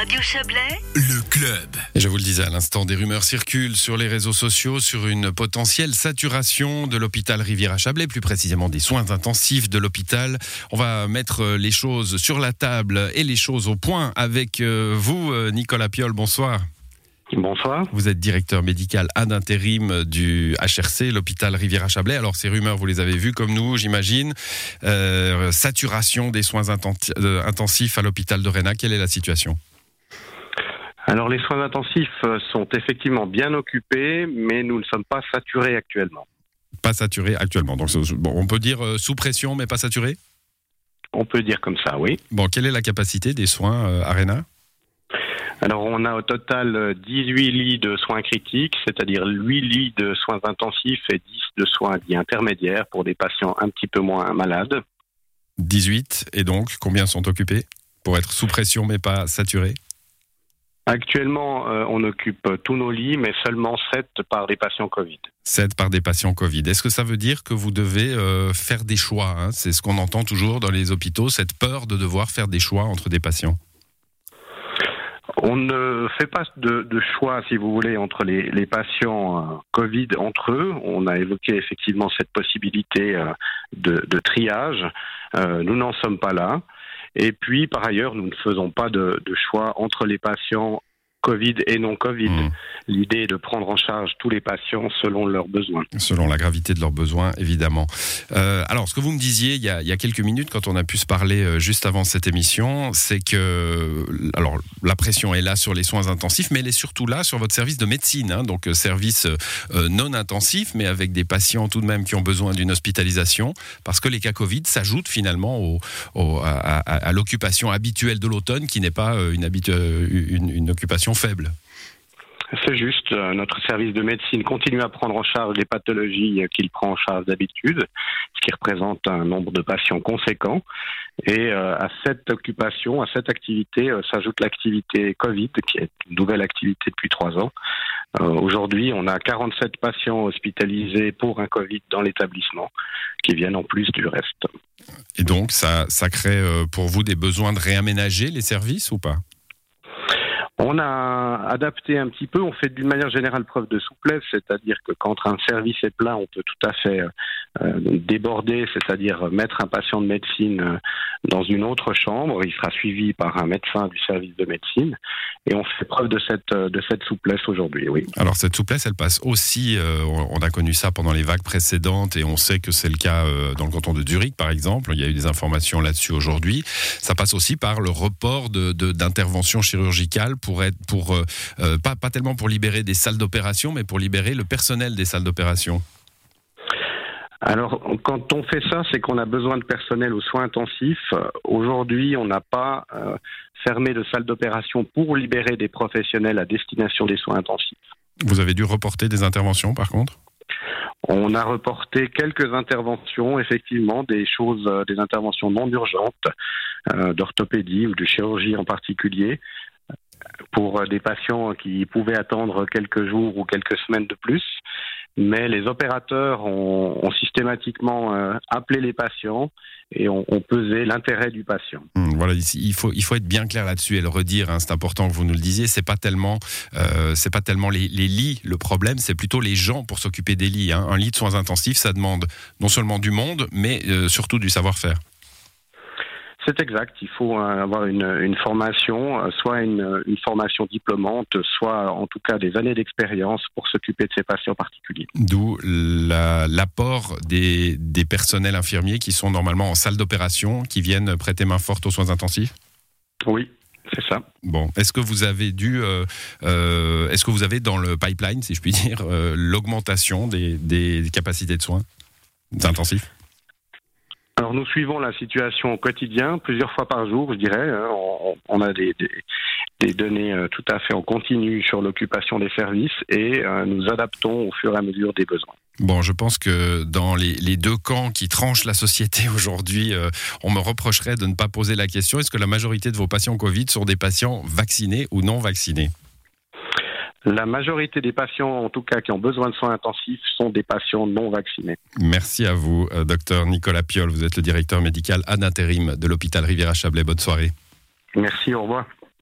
Radio Chablais, Le club. Et je vous le disais à l'instant, des rumeurs circulent sur les réseaux sociaux sur une potentielle saturation de l'hôpital Riviera-Chablais, plus précisément des soins intensifs de l'hôpital. On va mettre les choses sur la table et les choses au point avec euh, vous, euh, Nicolas Piol. Bonsoir. Bonsoir. Vous êtes directeur médical ad intérim du HRC, l'hôpital Riviera-Chablais. Alors ces rumeurs, vous les avez vues comme nous, j'imagine. Euh, saturation des soins euh, intensifs à l'hôpital de Réna. Quelle est la situation? Alors les soins intensifs euh, sont effectivement bien occupés, mais nous ne sommes pas saturés actuellement. Pas saturé actuellement. Donc bon, on peut dire euh, sous pression, mais pas saturé. On peut dire comme ça, oui. Bon, quelle est la capacité des soins euh, à Réna Alors on a au total euh, 18 lits de soins critiques, c'est-à-dire 8 lits de soins intensifs et 10 de soins dits intermédiaires pour des patients un petit peu moins malades. 18. Et donc, combien sont occupés Pour être sous pression, mais pas saturé Actuellement, euh, on occupe tous nos lits, mais seulement 7 par des patients Covid. 7 par des patients Covid. Est-ce que ça veut dire que vous devez euh, faire des choix hein? C'est ce qu'on entend toujours dans les hôpitaux, cette peur de devoir faire des choix entre des patients. On ne fait pas de, de choix, si vous voulez, entre les, les patients euh, Covid entre eux. On a évoqué effectivement cette possibilité de, de triage. Nous n'en sommes pas là. Et puis, par ailleurs, nous ne faisons pas de, choix entre les patients Covid et non Covid. Mmh. L'idée de prendre en charge tous les patients selon leurs besoins. Selon la gravité de leurs besoins, évidemment. Euh, alors, ce que vous me disiez il y, a, quelques minutes, quand on a pu se parler euh, juste avant cette émission, c'est que alors la pression est là sur les soins intensifs, mais elle est surtout là sur votre service de médecine, hein, donc euh, service non intensif, mais avec des patients tout de même qui ont besoin d'une hospitalisation, parce que les cas Covid s'ajoutent finalement à, l'occupation habituelle de l'automne, qui n'est pas une occupation faible. C'est juste, euh, notre service de médecine continue à prendre en charge les pathologies euh, qu'il prend en charge d'habitude, ce qui représente un nombre de patients conséquent. Et euh, à cette occupation, à cette activité, s'ajoute l'activité Covid, qui est une nouvelle activité depuis trois ans. Aujourd'hui, on a 47 patients hospitalisés pour un Covid dans l'établissement, qui viennent en plus du reste. Et donc, ça, ça crée pour vous des besoins de réaménager les services ou pas? On a adapté un petit peu, on fait d'une manière générale preuve de souplesse, c'est-à-dire que quand un service est plein, on peut tout à fait euh, déborder, c'est-à-dire mettre un patient de médecine euh, dans une autre chambre, il sera suivi par un médecin du service de médecine, et on fait preuve de cette, euh, de cette souplesse aujourd'hui, oui. Alors cette souplesse, elle passe aussi, euh, on a connu ça pendant les vagues précédentes et on sait que c'est le cas euh, dans le canton de Zurich par exemple, il y a eu des informations là-dessus aujourd'hui. Ça passe aussi par le report de- de- d'interventions chirurgicales être, pour, euh, euh, pas, pas tellement pour libérer des salles d'opération, mais pour libérer le personnel des salles d'opération. Alors, quand on fait ça, c'est qu'on a besoin de personnel aux soins intensifs. Aujourd'hui, on n'a pas euh, fermé de salle d'opération pour libérer des professionnels à destination des soins intensifs. Vous avez dû reporter des interventions par contre? On a reporté quelques interventions, effectivement, des choses, des interventions non urgentes, euh, d'orthopédie ou de chirurgie en particulier, pour euh, des patients qui pouvaient attendre quelques jours ou quelques semaines de plus. Mais les opérateurs ont, systématiquement euh, appelé les patients et ont, pesé l'intérêt du patient. Hum, Voilà, il faut il faut être bien clair là-dessus et le redire. hein, c'est important que vous nous le disiez. C'est pas tellement euh, c'est pas tellement les, lits le problème, c'est plutôt les gens pour s'occuper des lits. hein. Un lit de soins intensifs, ça demande non seulement du monde, mais surtout du savoir-faire. C'est exact. Il faut euh, avoir une, une formation, euh, soit une, une formation diplômante, soit en tout cas des années d'expérience pour s'occuper de ces patients particuliers. D'où la- l'apport des, des personnels infirmiers qui sont normalement en salle d'opération, qui viennent prêter main forte aux soins intensifs? Oui, c'est ça. Bon, est-ce que vous avez dû, euh, euh, est-ce que vous avez dans le pipeline, si je puis dire, euh, l'augmentation des, des capacités de soins intensifs? Nous suivons la situation au quotidien, plusieurs fois par jour, je dirais. hein. On, a des, données euh, tout à fait en continu sur l'occupation des services et euh, nous adaptons au fur et à mesure des besoins. Bon, je pense que dans les, les deux camps qui tranchent la société aujourd'hui, euh, on me reprocherait de ne pas poser la question est-ce que la majorité de vos patients Covid sont des patients vaccinés ou non vaccinés? La majorité des patients, en tout cas, qui ont besoin de soins intensifs, sont des patients non vaccinés. Merci à vous, euh, docteur Nicolas Piol. Vous êtes le directeur médical ad intérim de l'hôpital Riviera-Chablais. Bonne soirée. Merci, au revoir.